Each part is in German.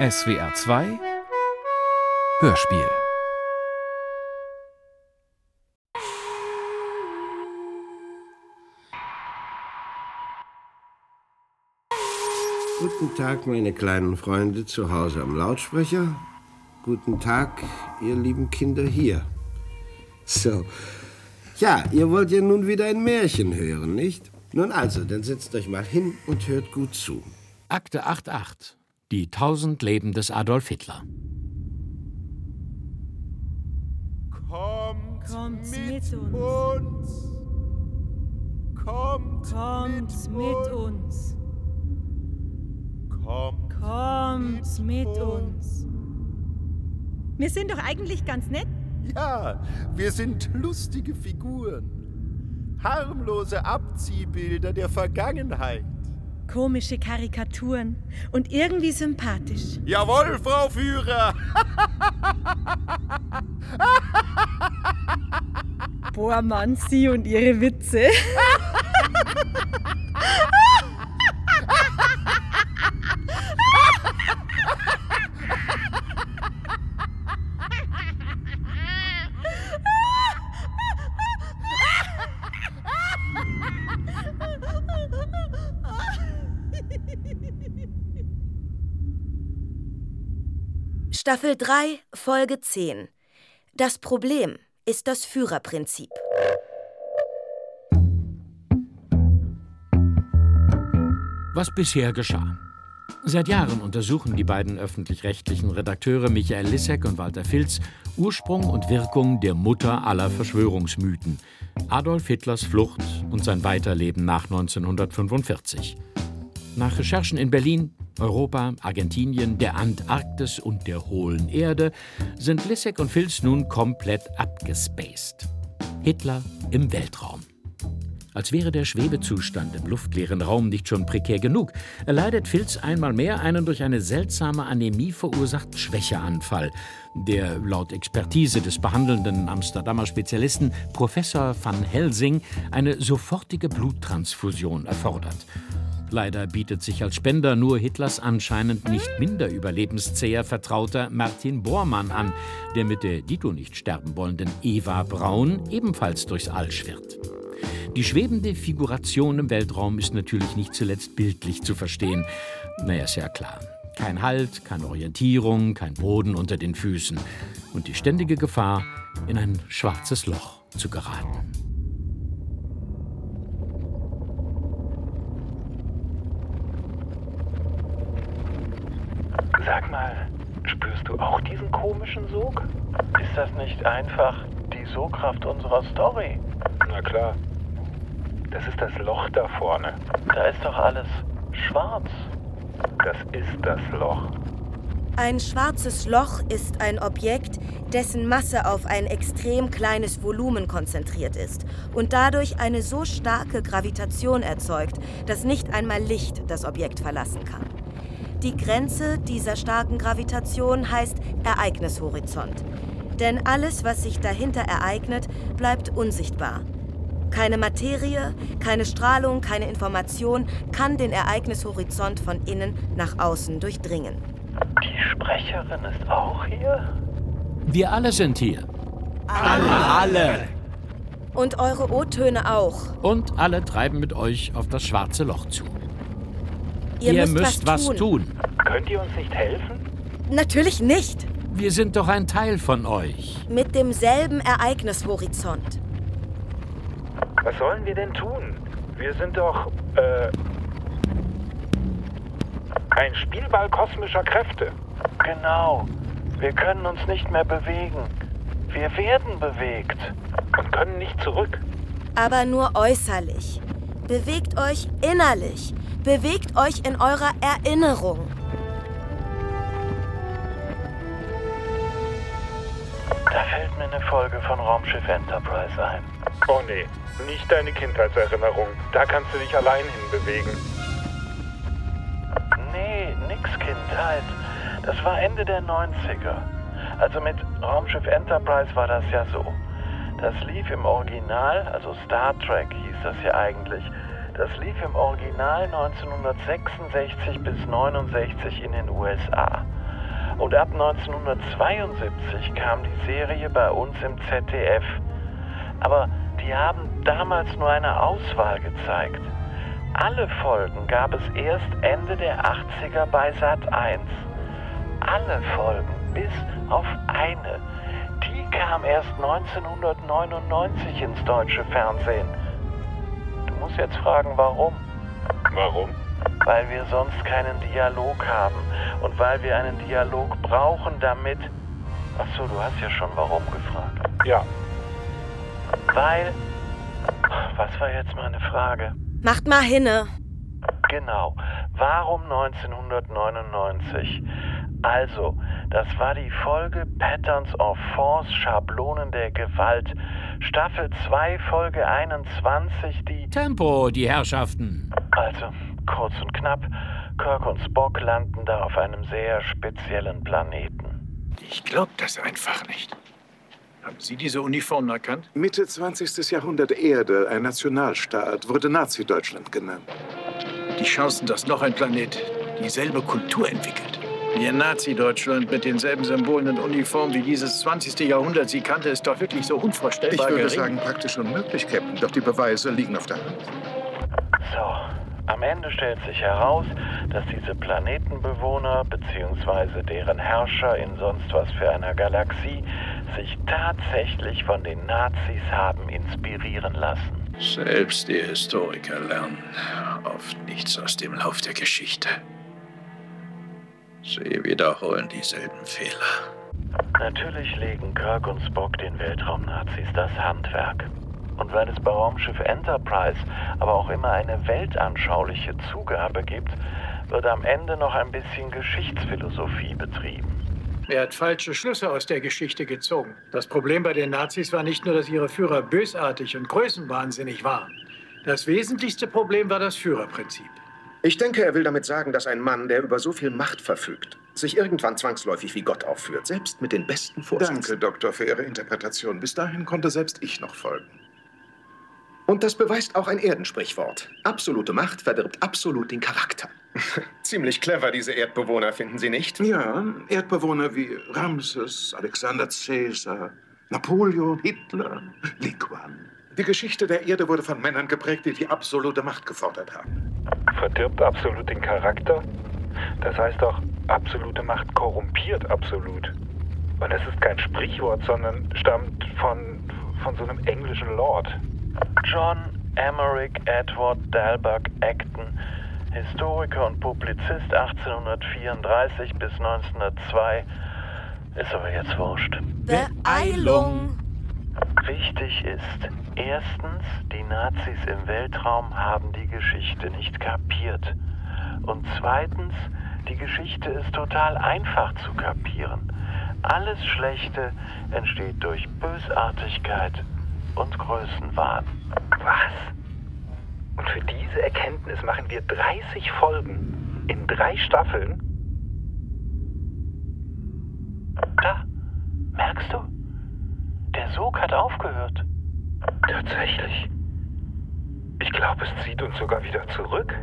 SWR 2 Hörspiel Guten Tag, meine kleinen Freunde zu Hause am Lautsprecher. Guten Tag, ihr lieben Kinder hier. So. Ja, ihr wollt ja nun wieder ein Märchen hören, nicht? Nun also, dann setzt euch mal hin und hört gut zu. Akte 88. Die tausend Leben des Adolf Hitler. Kommt, Kommt mit, mit uns. uns. Kommt, Kommt mit uns. Kommt, Kommt mit uns. Wir sind doch eigentlich ganz nett. Ja, wir sind lustige Figuren. Harmlose Abziehbilder der Vergangenheit. Komische Karikaturen und irgendwie sympathisch. Jawohl, Frau Führer! Boah, Mann, Sie und Ihre Witze. Staffel 3, Folge 10. Das Problem ist das Führerprinzip. Was bisher geschah. Seit Jahren untersuchen die beiden öffentlich-rechtlichen Redakteure Michael Lissek und Walter Filz Ursprung und Wirkung der Mutter aller Verschwörungsmythen, Adolf Hitlers Flucht und sein Weiterleben nach 1945. Nach Recherchen in Berlin, Europa, Argentinien, der Antarktis und der hohlen Erde sind Lissek und Filz nun komplett abgespaced. Hitler im Weltraum. Als wäre der Schwebezustand im luftleeren Raum nicht schon prekär genug, erleidet Filz einmal mehr einen durch eine seltsame Anämie verursachten Schwächeanfall, der laut Expertise des behandelnden Amsterdamer Spezialisten Professor van Helsing eine sofortige Bluttransfusion erfordert. Leider bietet sich als Spender nur Hitlers anscheinend nicht minder überlebenszäher Vertrauter Martin Bormann an, der mit der Dito nicht sterben wollenden Eva Braun ebenfalls durchs All schwirrt. Die schwebende Figuration im Weltraum ist natürlich nicht zuletzt bildlich zu verstehen. Naja, ist ja klar. Kein Halt, keine Orientierung, kein Boden unter den Füßen und die ständige Gefahr, in ein schwarzes Loch zu geraten. Sag mal, spürst du auch diesen komischen Sog? Ist das nicht einfach die Sogkraft unserer Story? Na klar. Das ist das Loch da vorne. Da ist doch alles schwarz. Das ist das Loch. Ein schwarzes Loch ist ein Objekt, dessen Masse auf ein extrem kleines Volumen konzentriert ist und dadurch eine so starke Gravitation erzeugt, dass nicht einmal Licht das Objekt verlassen kann. Die Grenze dieser starken Gravitation heißt Ereignishorizont. Denn alles, was sich dahinter ereignet, bleibt unsichtbar. Keine Materie, keine Strahlung, keine Information kann den Ereignishorizont von innen nach außen durchdringen. Die Sprecherin ist auch hier? Wir alle sind hier. Alle! Und eure O-Töne auch. Und alle treiben mit euch auf das schwarze Loch zu. Ihr, müsst was tun. Könnt ihr uns nicht helfen? Natürlich nicht. Wir sind doch ein Teil von euch. Mit demselben Ereignishorizont. Was sollen wir denn tun? Wir sind doch, äh, ein Spielball kosmischer Kräfte. Genau. Wir können uns nicht mehr bewegen. Wir werden bewegt. Und können nicht zurück. Aber nur äußerlich. Bewegt euch innerlich. Bewegt euch in eurer Erinnerung. Da fällt mir eine Folge von Raumschiff Enterprise ein. Oh nee, nicht deine Kindheitserinnerung. Da kannst du dich allein hinbewegen. Nee, nix Kindheit. Das war Ende der 90er. Also mit Raumschiff Enterprise war das ja so. Das lief im Original, also Star Trek hieß das ja eigentlich. Das lief im Original 1966 bis 69 in den USA. Und ab 1972 kam die Serie bei uns im ZDF. Aber die haben damals nur eine Auswahl gezeigt. Alle Folgen gab es erst Ende der 80er bei Sat 1. Alle Folgen, bis auf eine. Die kam erst 1999 ins deutsche Fernsehen. Du musst jetzt fragen, warum. Warum? Weil wir sonst keinen Dialog haben und weil wir einen Dialog brauchen, damit. Achso, du hast ja schon warum gefragt. Ja. Weil. Was war jetzt meine Frage? Macht mal hinne. Genau. Warum 1999? Also, das war die Folge Patterns of Force, Schablonen der Gewalt. Staffel 2, Folge 21, die. Tempo, die Herrschaften. Also, kurz und knapp, Kirk und Spock landen da auf einem sehr speziellen Planeten. Ich glaube das einfach nicht. Haben Sie diese Uniformen erkannt? Mitte 20. Jahrhundert Erde, ein Nationalstaat, wurde Nazi-Deutschland genannt. Die Chancen, dass noch ein Planet dieselbe Kultur entwickelt. Wie in Nazi-Deutschland mit denselben Symbolen und Uniformen wie dieses 20. Jahrhundert sie kannte, ist doch wirklich so Ich unvorstellbar würde gering. sagen, praktisch unmöglich, Captain. Doch die Beweise liegen auf der Hand. So, am Ende stellt sich heraus, dass diese Planetenbewohner bzw. deren Herrscher in sonst was für einer Galaxie sich tatsächlich von den Nazis haben inspirieren lassen. Selbst die Historiker lernen oft nichts aus dem Lauf der Geschichte. Sie wiederholen dieselben Fehler. Natürlich legen Kirk und Spock den Weltraumnazis das Handwerk. Und weil es bei Raumschiff Enterprise aber auch immer eine weltanschauliche Zugabe gibt, wird am Ende noch ein bisschen Geschichtsphilosophie betrieben. Er hat falsche Schlüsse aus der Geschichte gezogen. Das Problem bei den Nazis war nicht nur, dass ihre Führer bösartig und größenwahnsinnig waren. Das wesentlichste Problem war das Führerprinzip. Ich denke, er will damit sagen, dass ein Mann, der über so viel Macht verfügt, sich irgendwann zwangsläufig wie Gott aufführt, selbst mit den besten Vorsätzen. Danke, Doktor, für Ihre Interpretation. Bis dahin konnte selbst ich noch folgen. Und das beweist auch ein Erdensprichwort. Absolute Macht verdirbt absolut den Charakter. Ziemlich clever, diese Erdbewohner, finden Sie nicht? Ja, Erdbewohner wie Ramses, Alexander Caesar, Napoleon, Hitler, Li Kuan. Die Geschichte der Erde wurde von Männern geprägt, die die absolute Macht gefordert haben. Verdirbt absolut den Charakter? Das heißt doch, absolute Macht korrumpiert absolut. Und es ist kein Sprichwort, sondern stammt von, von so einem englischen Lord. John Emmerich Edward Dalberg Acton, Historiker und Publizist 1834 bis 1902, ist aber jetzt wurscht. Beeilung. Wichtig ist, erstens, die Nazis im Weltraum haben die Geschichte nicht kapiert. Und zweitens, die Geschichte ist total einfach zu kapieren. Alles Schlechte entsteht durch Bösartigkeit und Größenwahn. Was? Und für diese Erkenntnis machen wir 30 Folgen in drei Staffeln? Da, merkst du? Der Sog hat aufgehört. Tatsächlich. Ich glaube, es zieht uns sogar wieder zurück.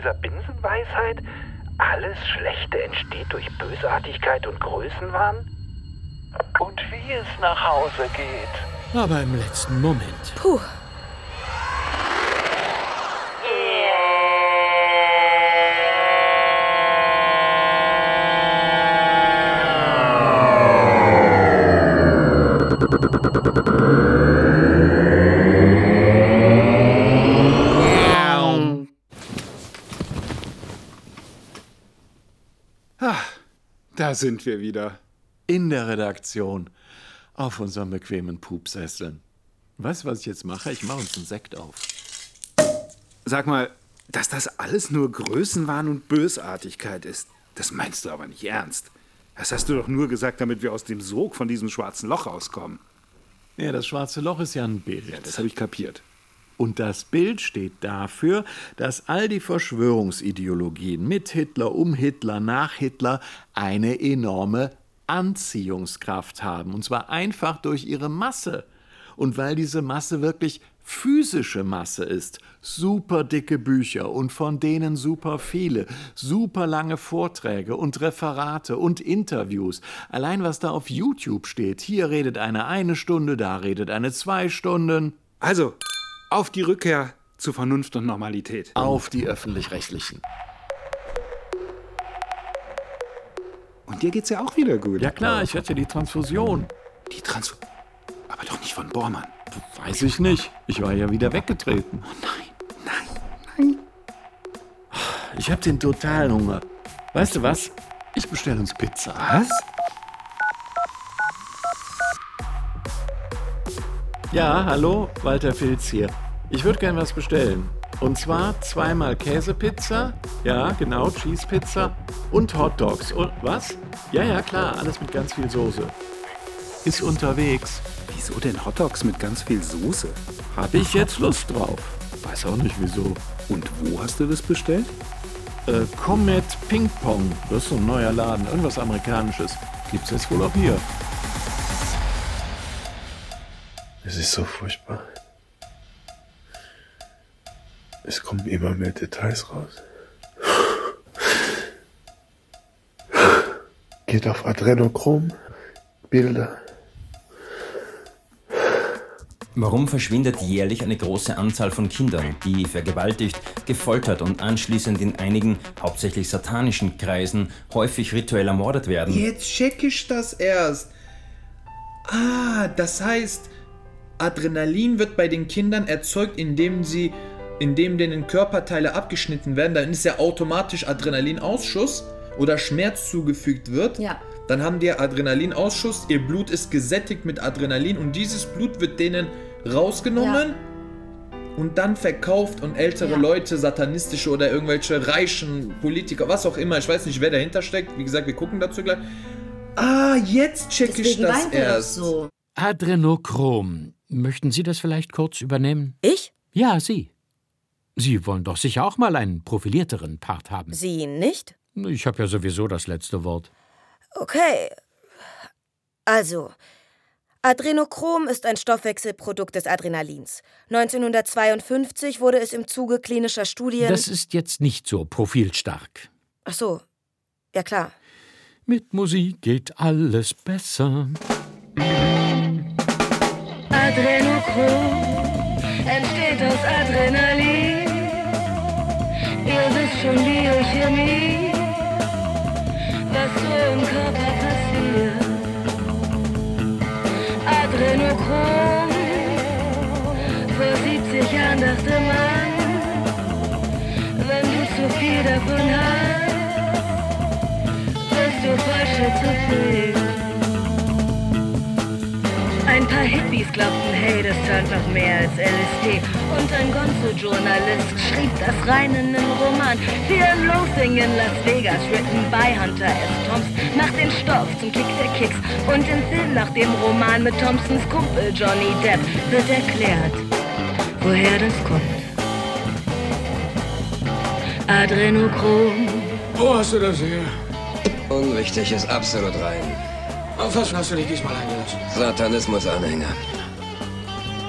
Dieser Binsenweisheit? Alles Schlechte entsteht durch Bösartigkeit und Größenwahn? Und wie es nach Hause geht. Aber im letzten Moment. Puh. Sind wir wieder. In der Redaktion. Auf unseren bequemen Pupsesseln. Weißt du, was ich jetzt mache? Ich mache uns einen Sekt auf. Sag mal, dass das alles nur Größenwahn und Bösartigkeit ist, das meinst du aber nicht ernst. Das hast du doch nur gesagt, damit wir aus dem Sog von diesem schwarzen Loch rauskommen. Ja, das schwarze Loch ist ja ein Bild. Ja, das habe ich kapiert. Und das Bild steht dafür, dass all die Verschwörungsideologien mit Hitler, um Hitler, nach Hitler eine enorme Anziehungskraft haben. Und zwar einfach durch ihre Masse. Und weil diese Masse wirklich physische Masse ist, super dicke Bücher und von denen super viele, super lange Vorträge und Referate und Interviews. Allein was da auf YouTube steht, hier redet eine eine Stunde, da redet eine zwei Stunden. Also, auf die Rückkehr zu Vernunft und Normalität. Auf die öffentlich-rechtlichen. Und dir geht's ja auch wieder gut. Ja klar, ich hatte die Transfusion. Die Transfusion? Aber doch nicht von Bormann. Weiß ich nicht. Ich war ja wieder weggetreten. Oh nein, nein, nein. Ich hab den totalen Hunger. Weißt du was? Ich bestelle uns Pizza. Was? Ja, hallo, Walter Filz hier. Ich würde gern was bestellen. Und zwar zweimal Käsepizza, ja, genau, Cheesepizza und Hot Dogs. Und was? Ja, ja, klar, alles mit ganz viel Soße. Ist unterwegs. Wieso denn Hot Dogs mit ganz viel Soße? Hab ich jetzt Lust drauf. Weiß auch nicht wieso. Und wo hast du das bestellt? Äh, Comet Ping Pong. Das ist so ein neuer Laden. Irgendwas Amerikanisches. Gibt's jetzt wohl auch hier. Es ist so furchtbar. Es kommen immer mehr Details raus. Geht auf Adrenochrom, Bilder. Warum verschwindet jährlich eine große Anzahl von Kindern, die vergewaltigt, gefoltert und anschließend in einigen, hauptsächlich satanischen Kreisen, häufig rituell ermordet werden? Jetzt check ich das erst. Ah, das heißt, Adrenalin wird bei den Kindern erzeugt, indem sie, indem denen Körperteile abgeschnitten werden. Dann ist ja automatisch Adrenalinausschuss oder Schmerz zugefügt wird. Ja. Dann haben die Adrenalinausschuss, ihr Blut ist gesättigt mit Adrenalin und dieses Blut wird denen rausgenommen und dann verkauft und ältere Ja. Leute, satanistische oder irgendwelche reichen Politiker, was auch immer, ich weiß nicht, wer dahinter steckt. Wie gesagt, wir gucken dazu gleich. Ah, jetzt check ich das er erst. so. Adrenochrom. Möchten Sie das vielleicht kurz übernehmen? Ich? Ja, Sie. Sie wollen doch sicher auch mal einen profilierteren Part haben. Sie nicht? Ich habe ja sowieso das letzte Wort. Okay. Also, Adrenochrom ist ein Stoffwechselprodukt des Adrenalins. 1952 wurde es im Zuge klinischer Studien. Das ist jetzt nicht so profilstark. Ach so. Ja klar. Mit Musik geht alles besser. Adrenochrom entsteht aus Adrenalin. Ihr wisst schon Biochemie, was so im Körper passiert. Adrenochrom, vor 70 Jahren dachte man, wenn du zu viel davon hast, wirst du voll schizophren. Paar Hippies glaubten, hey, das tönt noch mehr als LSD. Und ein Gonzo-Journalist schrieb das rein in einem Roman. Fear and Loathing in Las Vegas, written by Hunter S. Thompson, macht den Stoff zum Kick der Kicks. Und im Film nach dem Roman mit Thompsons Kumpel Johnny Depp wird erklärt, woher das kommt. Adrenochrom. Wo hast du das her? Unwichtig ist absolut rein. Auf was hast du dich diesmal eingelassen? Satanismus-Anhänger.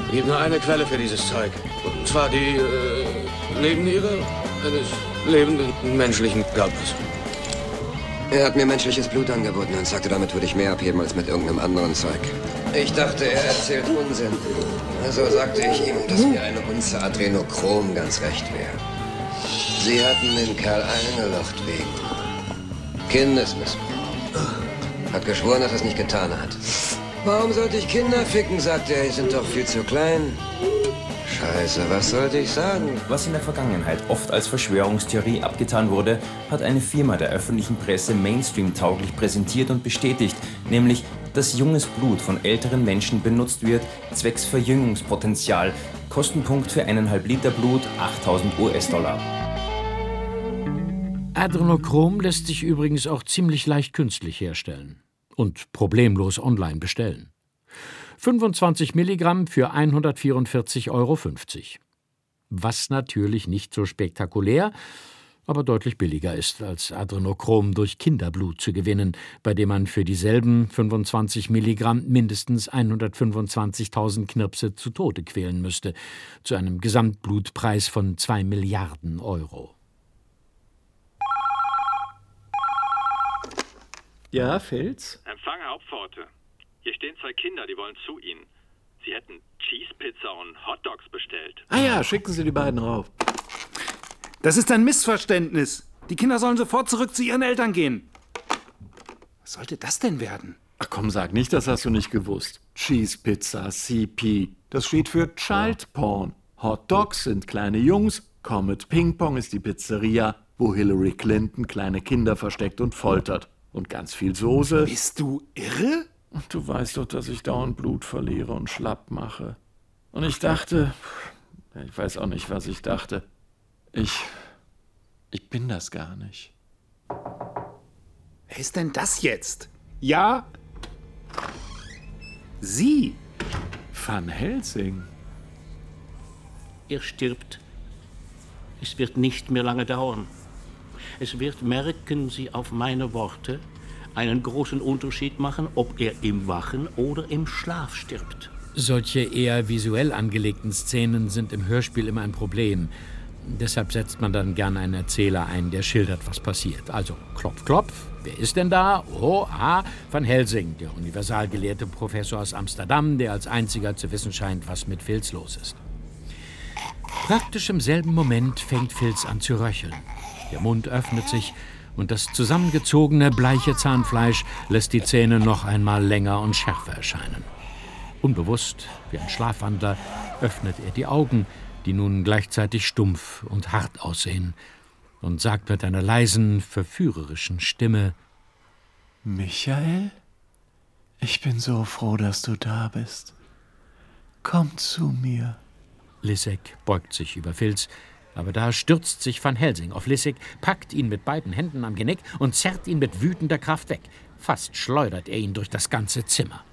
Gibt nur eine Quelle für dieses Zeug. Und zwar die äh, Nebenniere eines lebenden menschlichen Körpers. Er hat mir menschliches Blut angeboten und sagte, damit würde ich mehr abheben als mit irgendeinem anderen Zeug. Ich dachte, er erzählt Unsinn. Also sagte ich ihm, dass mir eine Unze Adrenochrom ganz recht wäre. Sie hatten den Kerl eingelocht wegen Kindesmissbrauch. Hat geschworen, dass er es nicht getan hat. Warum sollte ich Kinder ficken, sagte er. Die sind doch viel zu klein. Scheiße, was sollte ich sagen? Was in der Vergangenheit oft als Verschwörungstheorie abgetan wurde, hat eine Firma der öffentlichen Presse Mainstream-tauglich präsentiert und bestätigt, nämlich, dass junges Blut von älteren Menschen benutzt wird, zwecks Verjüngungspotenzial. Kostenpunkt für eineinhalb Liter Blut 8000 US-Dollar. Adrenochrom lässt sich übrigens auch ziemlich leicht künstlich herstellen und problemlos online bestellen. 25 Milligramm für 144,50 Euro. Was natürlich nicht so spektakulär, aber deutlich billiger ist, als Adrenochrom durch Kinderblut zu gewinnen, bei dem man für dieselben 25 Milligramm mindestens 125.000 Knirpse zu Tode quälen müsste, zu einem Gesamtblutpreis von 2 Milliarden Euro. Ja, Filz? Empfang Hauptpforte. Hier stehen zwei Kinder, die wollen zu Ihnen. Sie hätten Cheese Pizza und Hot Dogs bestellt. Ah ja, schicken Sie die beiden rauf. Das ist ein Missverständnis. Die Kinder sollen sofort zurück zu ihren Eltern gehen. Was sollte das denn werden? Ach komm, sag nicht, das hast du nicht gewusst. Cheese Pizza, CP. Das steht für Child Porn. Hot Dogs sind kleine Jungs. Comet Ping Pong ist die Pizzeria, wo Hillary Clinton kleine Kinder versteckt und foltert. Und ganz viel Soße. Bist du irre? Und du weißt doch, dass ich dauernd Blut verliere und schlapp mache. Und ich dachte, ich weiß auch nicht, was ich dachte. Ich, ich bin das gar nicht. Wer ist denn das jetzt? Ja? Sie? Van Helsing. Er stirbt. Es wird nicht mehr lange dauern. Es wird, merken Sie auf meine Worte, einen großen Unterschied machen, ob er im Wachen oder im Schlaf stirbt. Solche eher visuell angelegten Szenen sind im Hörspiel immer ein Problem. Deshalb setzt man dann gern einen Erzähler ein, der schildert, was passiert. Also klopf, klopf. Wer ist denn da? Oh, ah, Van Helsing, der universalgelehrte Professor aus Amsterdam, der als einziger zu wissen scheint, was mit Filz los ist. Praktisch im selben Moment fängt Filz an zu röcheln. Der Mund öffnet sich und das zusammengezogene, bleiche Zahnfleisch lässt die Zähne noch einmal länger und schärfer erscheinen. Unbewusst, wie ein Schlafwandler, öffnet er die Augen, die nun gleichzeitig stumpf und hart aussehen, und sagt mit einer leisen, verführerischen Stimme Michael? Ich bin so froh, dass du da bist. Komm zu mir. Lissek beugt sich über Filz, aber da stürzt sich Van Helsing auf Lissek, packt ihn mit beiden Händen am Genick und zerrt ihn mit wütender Kraft weg. Fast schleudert er ihn durch das ganze Zimmer.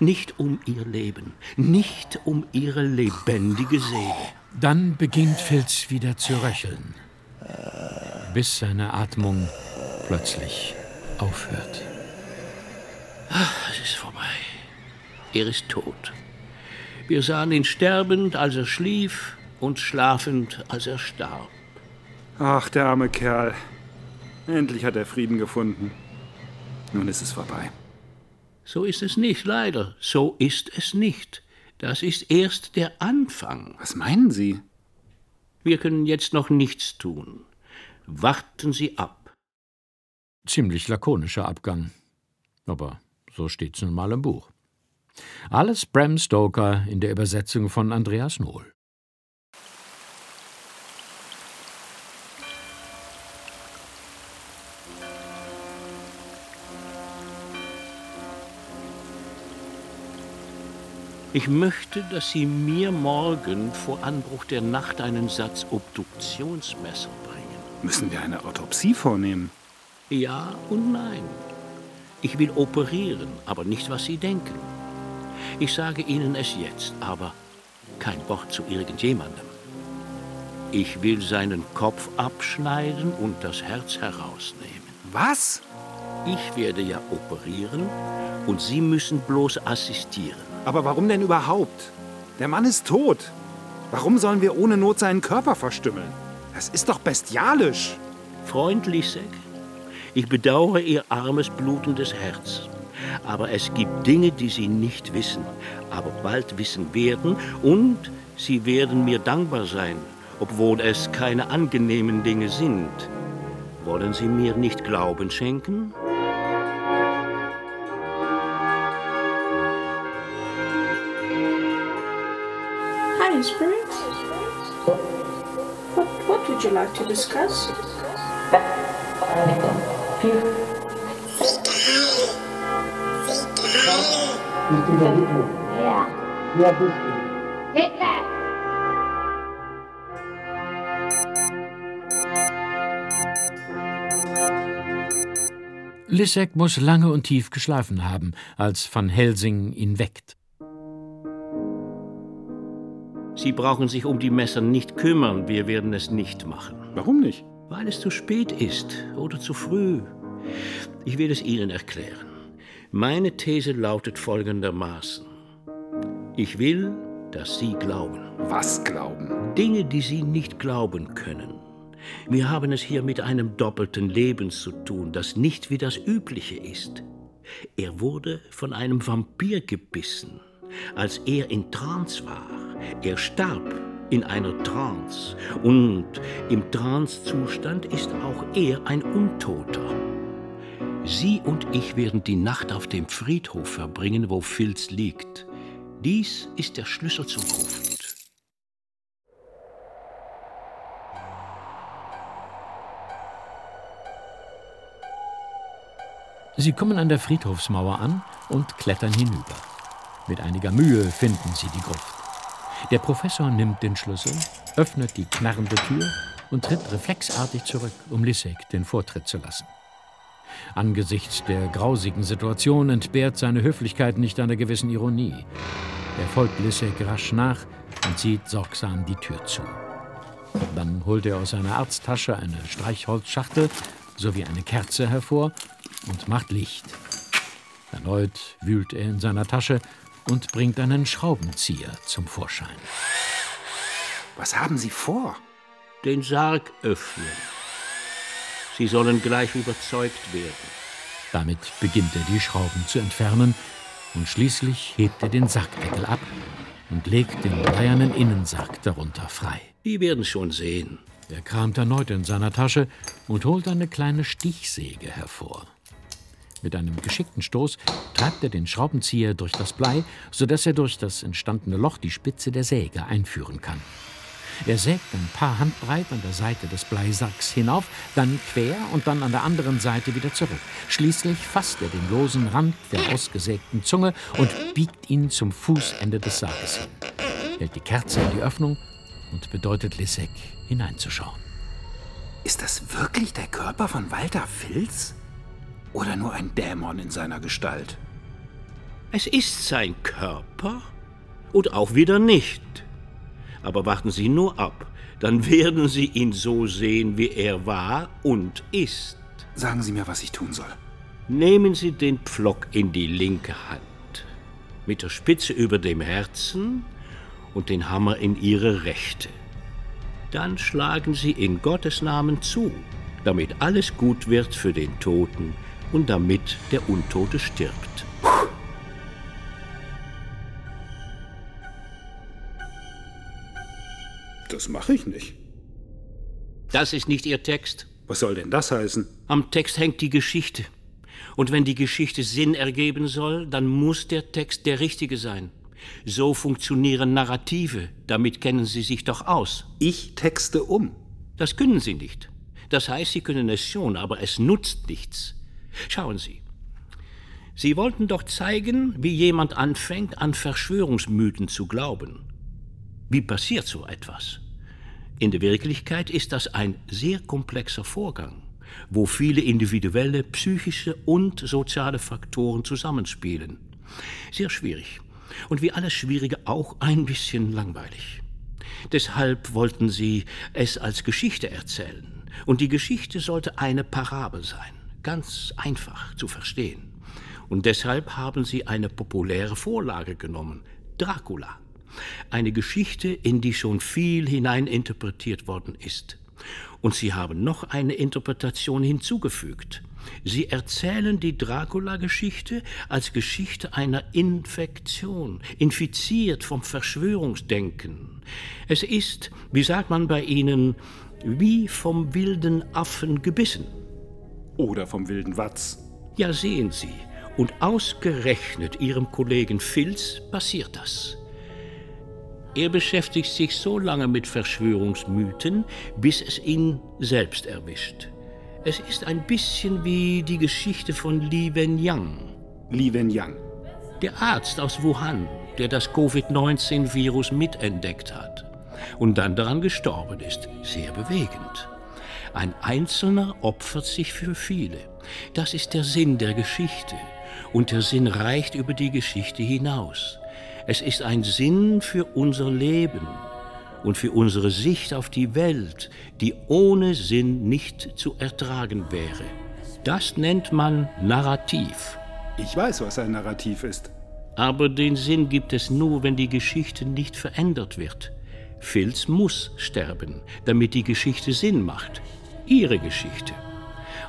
Nicht um ihr Leben, nicht um ihre lebendige Seele. Dann beginnt Filz wieder zu röcheln, bis seine Atmung plötzlich aufhört. Ach, es ist vorbei. Er ist tot. Wir sahen ihn sterbend, als er schlief, und schlafend, als er starb. Ach, der arme Kerl. Endlich hat er Frieden gefunden. Nun ist es vorbei. So ist es nicht, leider. So ist es nicht. Das ist erst der Anfang. Was meinen Sie? Wir können jetzt noch nichts tun. Warten Sie ab. Ziemlich lakonischer Abgang. Aber so steht's nun mal im Buch. Alles Bram Stoker in der Übersetzung von Andreas Nohl. Ich möchte, dass Sie mir morgen vor Anbruch der Nacht einen Satz Obduktionsmesser bringen. Müssen wir eine Autopsie vornehmen? Ja und nein. Ich will operieren, aber nicht, was Sie denken. Ich sage Ihnen es jetzt, aber kein Wort zu irgendjemandem. Ich will seinen Kopf abschneiden und das Herz herausnehmen. Was? Ich werde ja operieren und Sie müssen bloß assistieren. Aber warum denn überhaupt? Der Mann ist tot. Warum sollen wir ohne Not seinen Körper verstümmeln? Das ist doch bestialisch. Freund Lissek, ich bedauere Ihr armes, blutendes Herz. Aber es gibt Dinge, die Sie nicht wissen, aber bald wissen werden und Sie werden mir dankbar sein, obwohl es keine angenehmen Dinge sind. Wollen Sie mir nicht Glauben schenken? Fine, Spirit. What, what would you like to discuss? Lissek muss lange und tief geschlafen haben, als Van Helsing ihn weckt. Sie brauchen sich um die Messer nicht kümmern, wir werden es nicht machen. Warum nicht? Weil es zu spät ist oder zu früh. Ich will es Ihnen erklären. Meine These lautet folgendermaßen. Ich will, dass Sie glauben. Was glauben? Dinge, die Sie nicht glauben können. Wir haben es hier mit einem doppelten Leben zu tun, das nicht wie das übliche ist. Er wurde von einem Vampir gebissen, als er in Trance war. Er starb in einer Trance und im Trancezustand ist auch er ein Untoter. Sie und ich werden die Nacht auf dem Friedhof verbringen, wo Filz liegt. Dies ist der Schlüssel zur Gruft. Sie kommen an der Friedhofsmauer an und klettern hinüber. Mit einiger Mühe finden sie die Gruft. Der Professor nimmt den Schlüssel, öffnet die knarrende Tür und tritt reflexartig zurück, um Lissek den Vortritt zu lassen. Angesichts der grausigen Situation entbehrt seine Höflichkeit nicht einer gewissen Ironie. Er folgt Lissek rasch nach und zieht sorgsam die Tür zu. Dann holt er aus seiner Arzttasche eine Streichholzschachtel sowie eine Kerze hervor und macht Licht. Erneut wühlt er in seiner Tasche und bringt einen Schraubenzieher zum Vorschein. Was haben Sie vor? Den Sarg öffnen. Sie sollen gleich überzeugt werden. Damit beginnt er die Schrauben zu entfernen und schließlich hebt er den Sackdeckel ab und legt den bleiernen Innensack darunter frei. Die werden schon sehen. Er kramt erneut in seiner Tasche und holt eine kleine Stichsäge hervor. Mit einem geschickten Stoß treibt er den Schraubenzieher durch das Blei, sodass er durch das entstandene Loch die Spitze der Säge einführen kann. Er sägt ein paar Handbreit an der Seite des Bleisacks hinauf, dann quer und dann an der anderen Seite wieder zurück. Schließlich fasst er den losen Rand der ausgesägten Zunge und biegt ihn zum Fußende des Sarges hin, hält die Kerze in die Öffnung und bedeutet Lissek, hineinzuschauen. Ist das wirklich der Körper von Walter Filz? Oder nur ein Dämon in seiner Gestalt? Es ist sein Körper und auch wieder nicht. Aber warten Sie nur ab, dann werden Sie ihn so sehen, wie er war und ist. Sagen Sie mir, was ich tun soll. Nehmen Sie den Pflock in die linke Hand, mit der Spitze über dem Herzen und den Hammer in Ihre rechte. Dann schlagen Sie in Gottes Namen zu, damit alles gut wird für den Toten und damit der Untote stirbt. Das mache ich nicht. Das ist nicht Ihr Text. Was soll denn das heißen? Am Text hängt die Geschichte. Und wenn die Geschichte Sinn ergeben soll, dann muss der Text der richtige sein. So funktionieren Narrative. Damit kennen Sie sich doch aus. Ich texte um. Das können Sie nicht. Das heißt, Sie können es schon, aber es nutzt nichts. Schauen Sie. Sie wollten doch zeigen, wie jemand anfängt, an Verschwörungsmythen zu glauben. Wie passiert so etwas? In der Wirklichkeit ist das ein sehr komplexer Vorgang, wo viele individuelle, psychische und soziale Faktoren zusammenspielen. Sehr schwierig. Und wie alles Schwierige auch ein bisschen langweilig. Deshalb wollten sie es als Geschichte erzählen. Und die Geschichte sollte eine Parabel sein, ganz einfach zu verstehen. Und deshalb haben sie eine populäre Vorlage genommen, Dracula. Eine Geschichte, in die schon viel hineininterpretiert worden ist. Und sie haben noch eine Interpretation hinzugefügt. Sie erzählen die Dracula-Geschichte als Geschichte einer Infektion, infiziert vom Verschwörungsdenken. Es ist, wie sagt man bei Ihnen, wie vom wilden Affen gebissen. Oder vom wilden Watz. Ja, sehen Sie. Und ausgerechnet Ihrem Kollegen Filz passiert das. Er beschäftigt sich so lange mit Verschwörungsmythen, bis es ihn selbst erwischt. Es ist ein bisschen wie die Geschichte von Li Wenyang. Li Wenyang? Der Arzt aus Wuhan, der das Covid-19-Virus mitentdeckt hat und dann daran gestorben ist. Sehr bewegend. Ein Einzelner opfert sich für viele. Das ist der Sinn der Geschichte. Und der Sinn reicht über die Geschichte hinaus. Es ist ein Sinn für unser Leben und für unsere Sicht auf die Welt, die ohne Sinn nicht zu ertragen wäre. Das nennt man Narrativ. Ich weiß, was ein Narrativ ist. Aber den Sinn gibt es nur, wenn die Geschichte nicht verändert wird. Filz muss sterben, damit die Geschichte Sinn macht. Ihre Geschichte.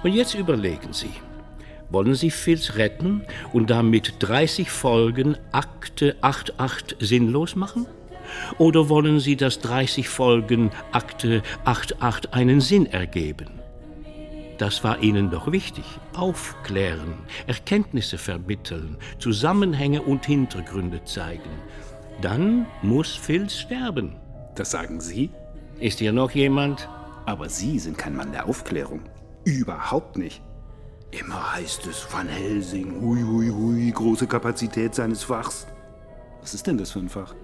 Und jetzt überlegen Sie. Wollen Sie Filz retten und damit 30 Folgen Akte 88 sinnlos machen? Oder wollen Sie, dass 30 Folgen Akte 88 einen Sinn ergeben? Das war Ihnen doch wichtig. Aufklären, Erkenntnisse vermitteln, Zusammenhänge und Hintergründe zeigen. Dann muss Filz sterben. Das sagen Sie? Ist hier noch jemand? Aber Sie sind kein Mann der Aufklärung. Überhaupt nicht. Immer heißt es Van Helsing, hui, hui, hui, große Kapazität seines Fachs. Was ist denn das für ein Fach?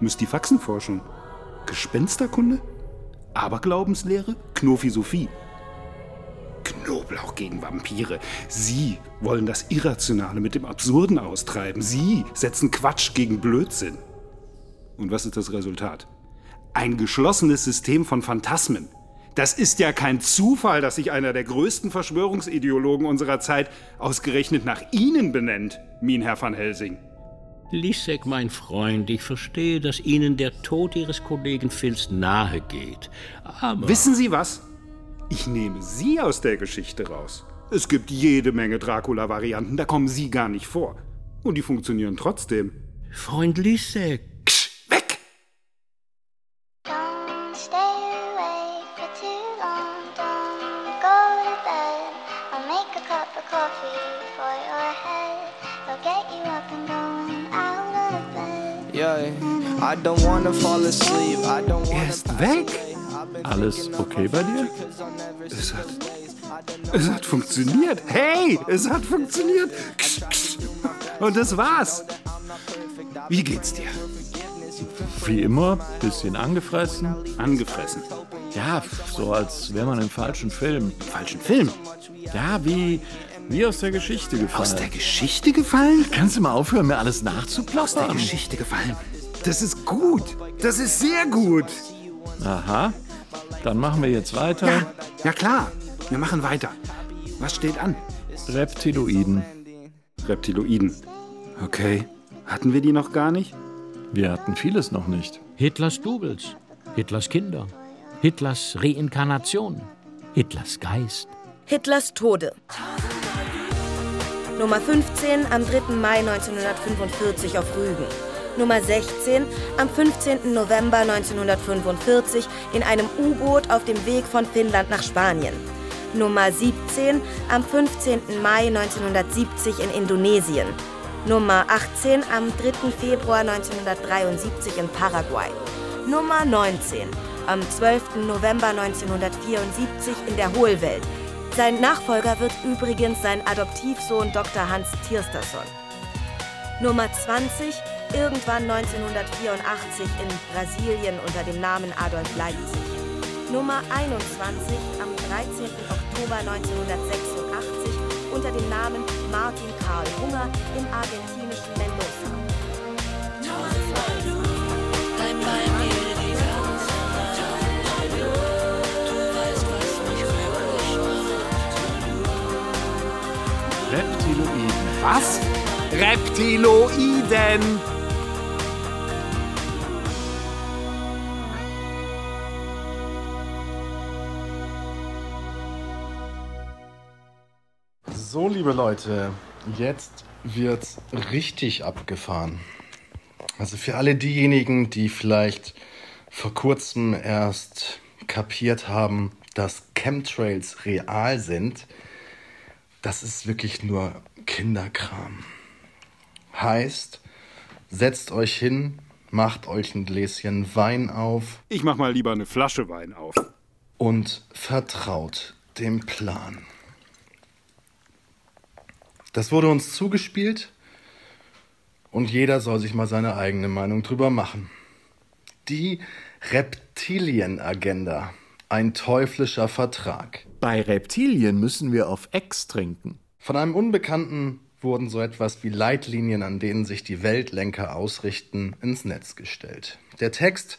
Mystifaxenforschung? Gespensterkunde? Aberglaubenslehre? Knophisophie? Knoblauch gegen Vampire. Sie wollen das Irrationale mit dem Absurden austreiben. Sie setzen Quatsch gegen Blödsinn. Und was ist das Resultat? Ein geschlossenes System von Phantasmen. Das ist ja kein Zufall, dass sich einer der größten Verschwörungsideologen unserer Zeit ausgerechnet nach Ihnen benennt, Min Herr van Helsing. Lisek, mein Freund, ich verstehe, dass Ihnen der Tod Ihres Kollegen Filz nahe geht. Aber. Wissen Sie was? Ich nehme Sie aus der Geschichte raus. Es gibt jede Menge Dracula-Varianten, da kommen Sie gar nicht vor. Und die funktionieren trotzdem. Freund Lisek. Er ist weg! Alles okay bei dir? Es hat. Es hat funktioniert! Hey! Es hat funktioniert! Und das war's! Wie geht's dir? Wie immer, bisschen angefressen. Angefressen? Ja, so als wäre man im falschen Film. Falschen Film? Ja, wie, wie aus der Geschichte gefallen. Aus der Geschichte gefallen? Kannst du mal aufhören, mir alles nachzuplappern? Aus der Geschichte gefallen. Das ist gut. Das ist sehr gut. Aha. Dann machen wir jetzt weiter. Ja, ja klar. Wir machen weiter. Was steht an? Reptiloiden. Reptiloiden. Okay. Hatten wir die noch gar nicht? Wir hatten vieles noch nicht. Hitlers Doubles, Hitlers Kinder, Hitlers Reinkarnation, Hitlers Geist. Hitlers Tode. Nummer 15 am 3. Mai 1945 auf Rügen. Nummer 16 am 15. November 1945 in einem U-Boot auf dem Weg von Finnland nach Spanien. Nummer 17 am 15. Mai 1970 in Indonesien. Nummer 18 am 3. Februar 1973 in Paraguay. Nummer 19 am 12. November 1974 in der Hohlwelt. Sein Nachfolger wird übrigens sein Adoptivsohn Dr. Hans Tiersterson. Nummer 20 irgendwann 1984 in Brasilien unter dem Namen Adolf Leipzig. Nummer 21 am 13. Oktober 1986 unter dem Namen Martin Karl Hunger im argentinischen Mendoza. Reptiloiden. Was? Reptiloiden! Liebe Leute, jetzt wird's richtig abgefahren. Also für alle diejenigen, die vielleicht vor kurzem erst kapiert haben, dass Chemtrails real sind, das ist wirklich nur Kinderkram. Heißt, setzt euch hin, macht euch ein Gläschen Wein auf Ich mach mal lieber eine Flasche Wein auf. und vertraut dem Plan. Das wurde uns zugespielt und jeder soll sich mal seine eigene Meinung drüber machen. Die Reptilienagenda. Ein teuflischer Vertrag. Bei Reptilien müssen wir auf Ex trinken. Von einem Unbekannten wurden so etwas wie Leitlinien, an denen sich die Weltlenker ausrichten, ins Netz gestellt. Der Text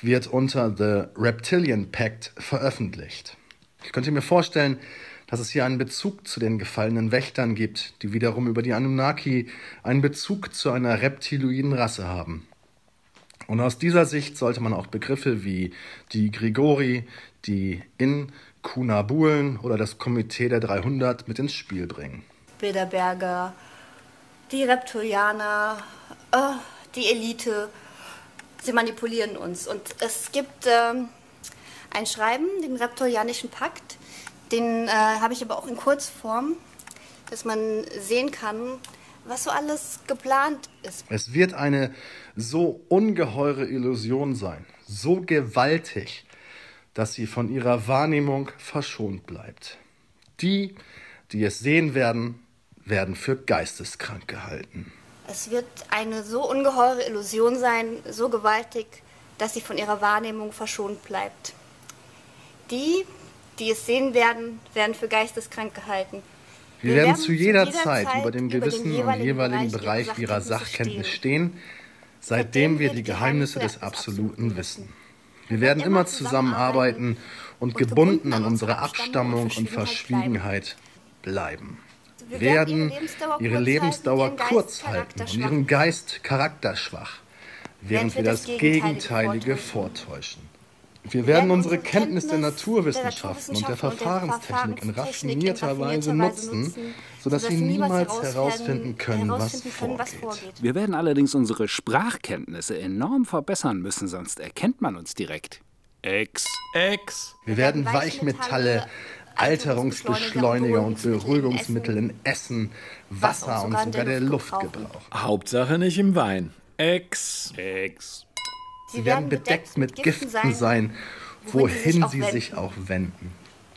wird unter The Reptilian Pact veröffentlicht. Ich könnte mir vorstellen, dass es hier einen Bezug zu den gefallenen Wächtern gibt, die wiederum über die Anunnaki einen Bezug zu einer reptiloiden Rasse haben. Und aus dieser Sicht sollte man auch Begriffe wie die Grigori, die Inkunabulen oder das Komitee der 300 mit ins Spiel bringen. Bilderberger, die Reptilianer, äh, die Elite. Sie manipulieren uns. Und es gibt ähm, ein Schreiben, den Reptilianischen Pakt. Den äh, habe ich aber auch in Kurzform, dass man sehen kann, was so alles geplant ist. Es wird eine so ungeheure Illusion sein, so gewaltig, dass sie von ihrer Wahrnehmung verschont bleibt. Die, die es sehen werden, werden für geisteskrank gehalten. Es wird eine so ungeheure Illusion sein, so gewaltig, dass sie von ihrer Wahrnehmung verschont bleibt. Die, die es sehen werden, werden für geisteskrank gehalten. Wir, werden zu jeder Zeit über dem gewissen und jeweiligen Bereich ihrer Sachkenntnis stehen, seitdem wir die Geheimnisse des Absoluten wissen. Wir werden immer zusammenarbeiten und gebunden an unsere Abstammung und Verschwiegenheit bleiben. Werden ihre Lebensdauer kurz halten und ihren Geist charakterschwach, während wir das Gegenteilige vortäuschen. Wir werden unsere Kenntnis der Naturwissenschaften und der Verfahrenstechnik in raffinierter Weise nutzen, sodass sie niemals herausfinden können, was vorgeht. Wir werden allerdings unsere Sprachkenntnisse enorm verbessern müssen, sonst erkennt man uns direkt. Ex. Ex. Wir werden Weichmetalle, Alterungsbeschleuniger und Beruhigungsmittel in Essen, Wasser und sogar der Luft gebrauchen. Hauptsache nicht im Wein. Ex. Ex. Sie werden bedeckt mit Giften sein, wohin sie sich auch wenden.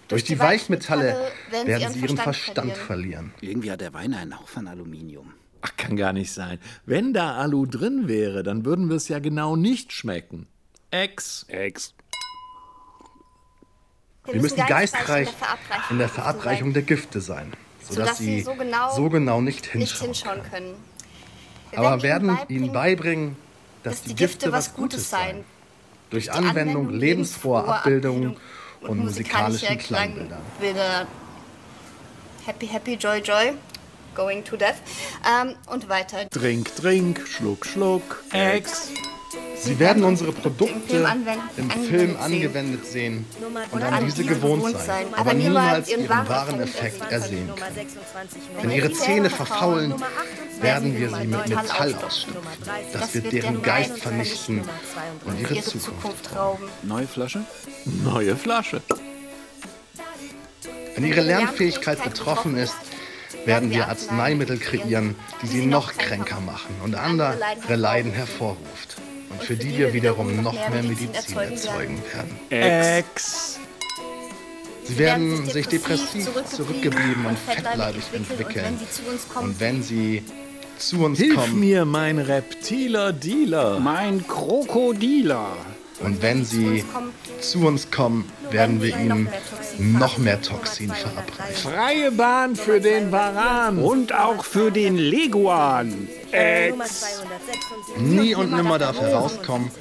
Durch die Weichmetalle werden sie ihren Verstand verlieren. Irgendwie hat der Wein einen Hauch von Aluminium. Ach, kann gar nicht sein. Wenn da Alu drin wäre, dann würden wir es ja genau nicht schmecken. Ex. Ex. Wir müssen geistreich in der Verabreichung der Gifte sein, sodass sie so genau nicht hinschauen. können. Aber werden ihnen beibringen, dass die Gifte was Gutes seien. Durch Anwendung lebensfroher Abbildungen und musikalischen Klangbilder. Bilder. Happy, happy, joy, joy. Going to death. Ähm, und weiter. Trink, trink, schluck, schluck. Ex. Sie werden unsere Produkte im Film angewendet sehen und an diese gewohnt sein, aber niemals ihren wahren Effekt ersehen können. Wenn ihre Zähne verfaulen, werden wir sie mit Metall ausstopfen. Das wird deren Geist vernichten und ihre Zukunft rauben. Neue Flasche? Neue Flasche. Wenn ihre Lernfähigkeit betroffen ist, werden wir Arzneimittel kreieren, die sie noch kränker machen und andere Leiden hervorruft. Und für die wir wiederum noch mehr Medizin erzeugen werden. Ex. Sie werden sich depressiv, zurückgeblieben und fettleibig entwickeln. Und wenn sie zu uns Hilf kommen, mir, mein Reptiler Dealer. Mein Krokodiler. Und wenn sie zu uns kommen, werden wir ihnen noch mehr Toxin verabreichen. Freie Bahn für den Varan. Und auch für den Leguan. Ex. Nie und nimmer darf herauskommen,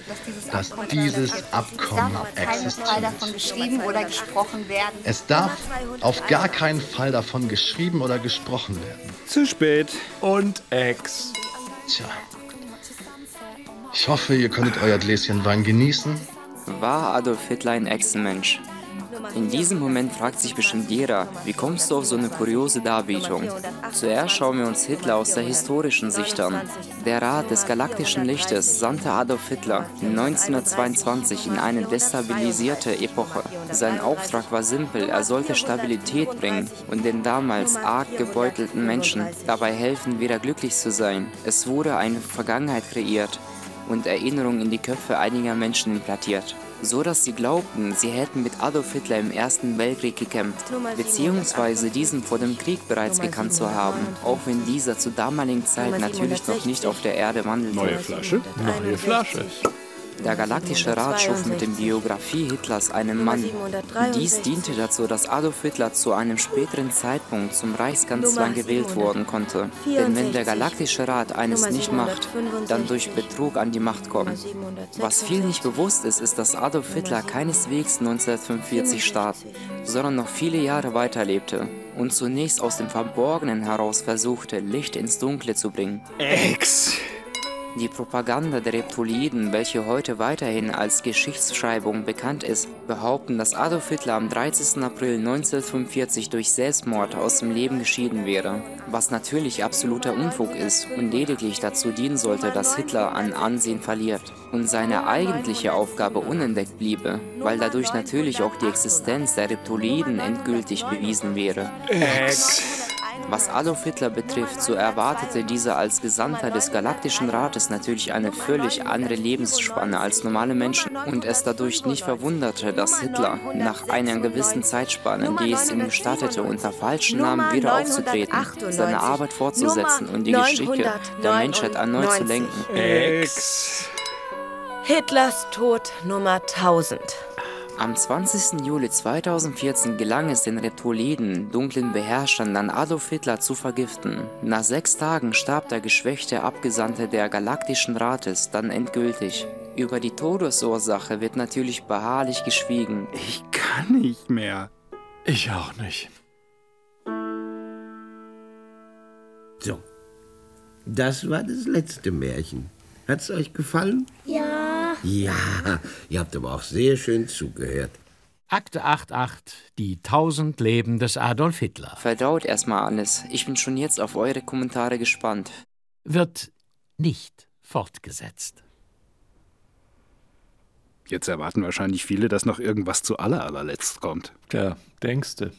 dass dieses Abkommen Fall existiert. davon geschrieben oder gesprochen werden. Es darf auf gar keinen Fall davon geschrieben oder gesprochen werden. Zu spät. Und Ex. Tja. Ich hoffe, ihr könntet euer Gläschen Wein genießen. War Adolf Hitler ein Echsenmensch? In diesem Moment fragt sich bestimmt jeder, wie kommst du auf so eine kuriose Darbietung? Zuerst schauen wir uns Hitler aus der historischen Sicht an. Der Rat des galaktischen Lichtes sandte Adolf Hitler 1922 in eine destabilisierte Epoche. Sein Auftrag war simpel, er sollte Stabilität bringen und den damals arg gebeutelten Menschen dabei helfen, wieder glücklich zu sein. Es wurde eine Vergangenheit kreiert, und Erinnerungen in die Köpfe einiger Menschen implantiert, so dass sie glaubten, sie hätten mit Adolf Hitler im Ersten Weltkrieg gekämpft, beziehungsweise diesen vor dem Krieg bereits gekannt zu haben, auch wenn dieser zur damaligen Zeit natürlich noch nicht auf der Erde wandelte. Neue Flasche? Neue Flasche. Der Galaktische Rat schuf mit der Biografie Hitlers einen Mann. Dies diente dazu, dass Adolf Hitler zu einem späteren Zeitpunkt zum Reichskanzler gewählt werden konnte. Denn wenn der Galaktische Rat eines nicht macht, dann durch Betrug an die Macht kommen. Was viel nicht bewusst ist, ist, dass Adolf Hitler keineswegs 1945 starb, sondern noch viele Jahre weiterlebte und zunächst aus dem Verborgenen heraus versuchte, Licht ins Dunkle zu bringen. Ex! Die Propaganda der Reptiliden, welche heute weiterhin als Geschichtsschreibung bekannt ist, behaupten, dass Adolf Hitler am 13. April 1945 durch Selbstmord aus dem Leben geschieden wäre, was natürlich absoluter Unfug ist und lediglich dazu dienen sollte, dass Hitler an Ansehen verliert und seine eigentliche Aufgabe unentdeckt bliebe, weil dadurch natürlich auch die Existenz der Reptiliden endgültig bewiesen wäre. Ex! Was Adolf Hitler betrifft, so erwartete dieser als Gesandter des Galaktischen Rates natürlich eine völlig andere Lebensspanne als normale Menschen und es dadurch nicht verwunderte, dass Hitler nach einer gewissen Zeitspanne, die es ihm gestattete, unter falschen Namen wieder aufzutreten, seine Arbeit fortzusetzen und die Geschicke der Menschheit erneut zu lenken. Ex! Hitlers Tod Nummer 1000. Am 20. Juli 2014 gelang es den Reptiliden, dunklen Beherrschern, dann Adolf Hitler zu vergiften. Nach sechs Tagen starb der geschwächte Abgesandte der Galaktischen Rates dann endgültig. Über die Todesursache wird natürlich beharrlich geschwiegen. Ich kann nicht mehr. Ich auch nicht. So, das war das letzte Märchen. Hat's euch gefallen? Ja. Ja, ihr habt aber auch sehr schön zugehört. Akte 88, die tausend Leben des Adolf Hitler. Verdaut erstmal alles. Ich bin schon jetzt auf eure Kommentare gespannt. Wird nicht fortgesetzt. Jetzt erwarten wahrscheinlich viele, dass noch irgendwas zu aller allerletzt kommt. Tja, denkste.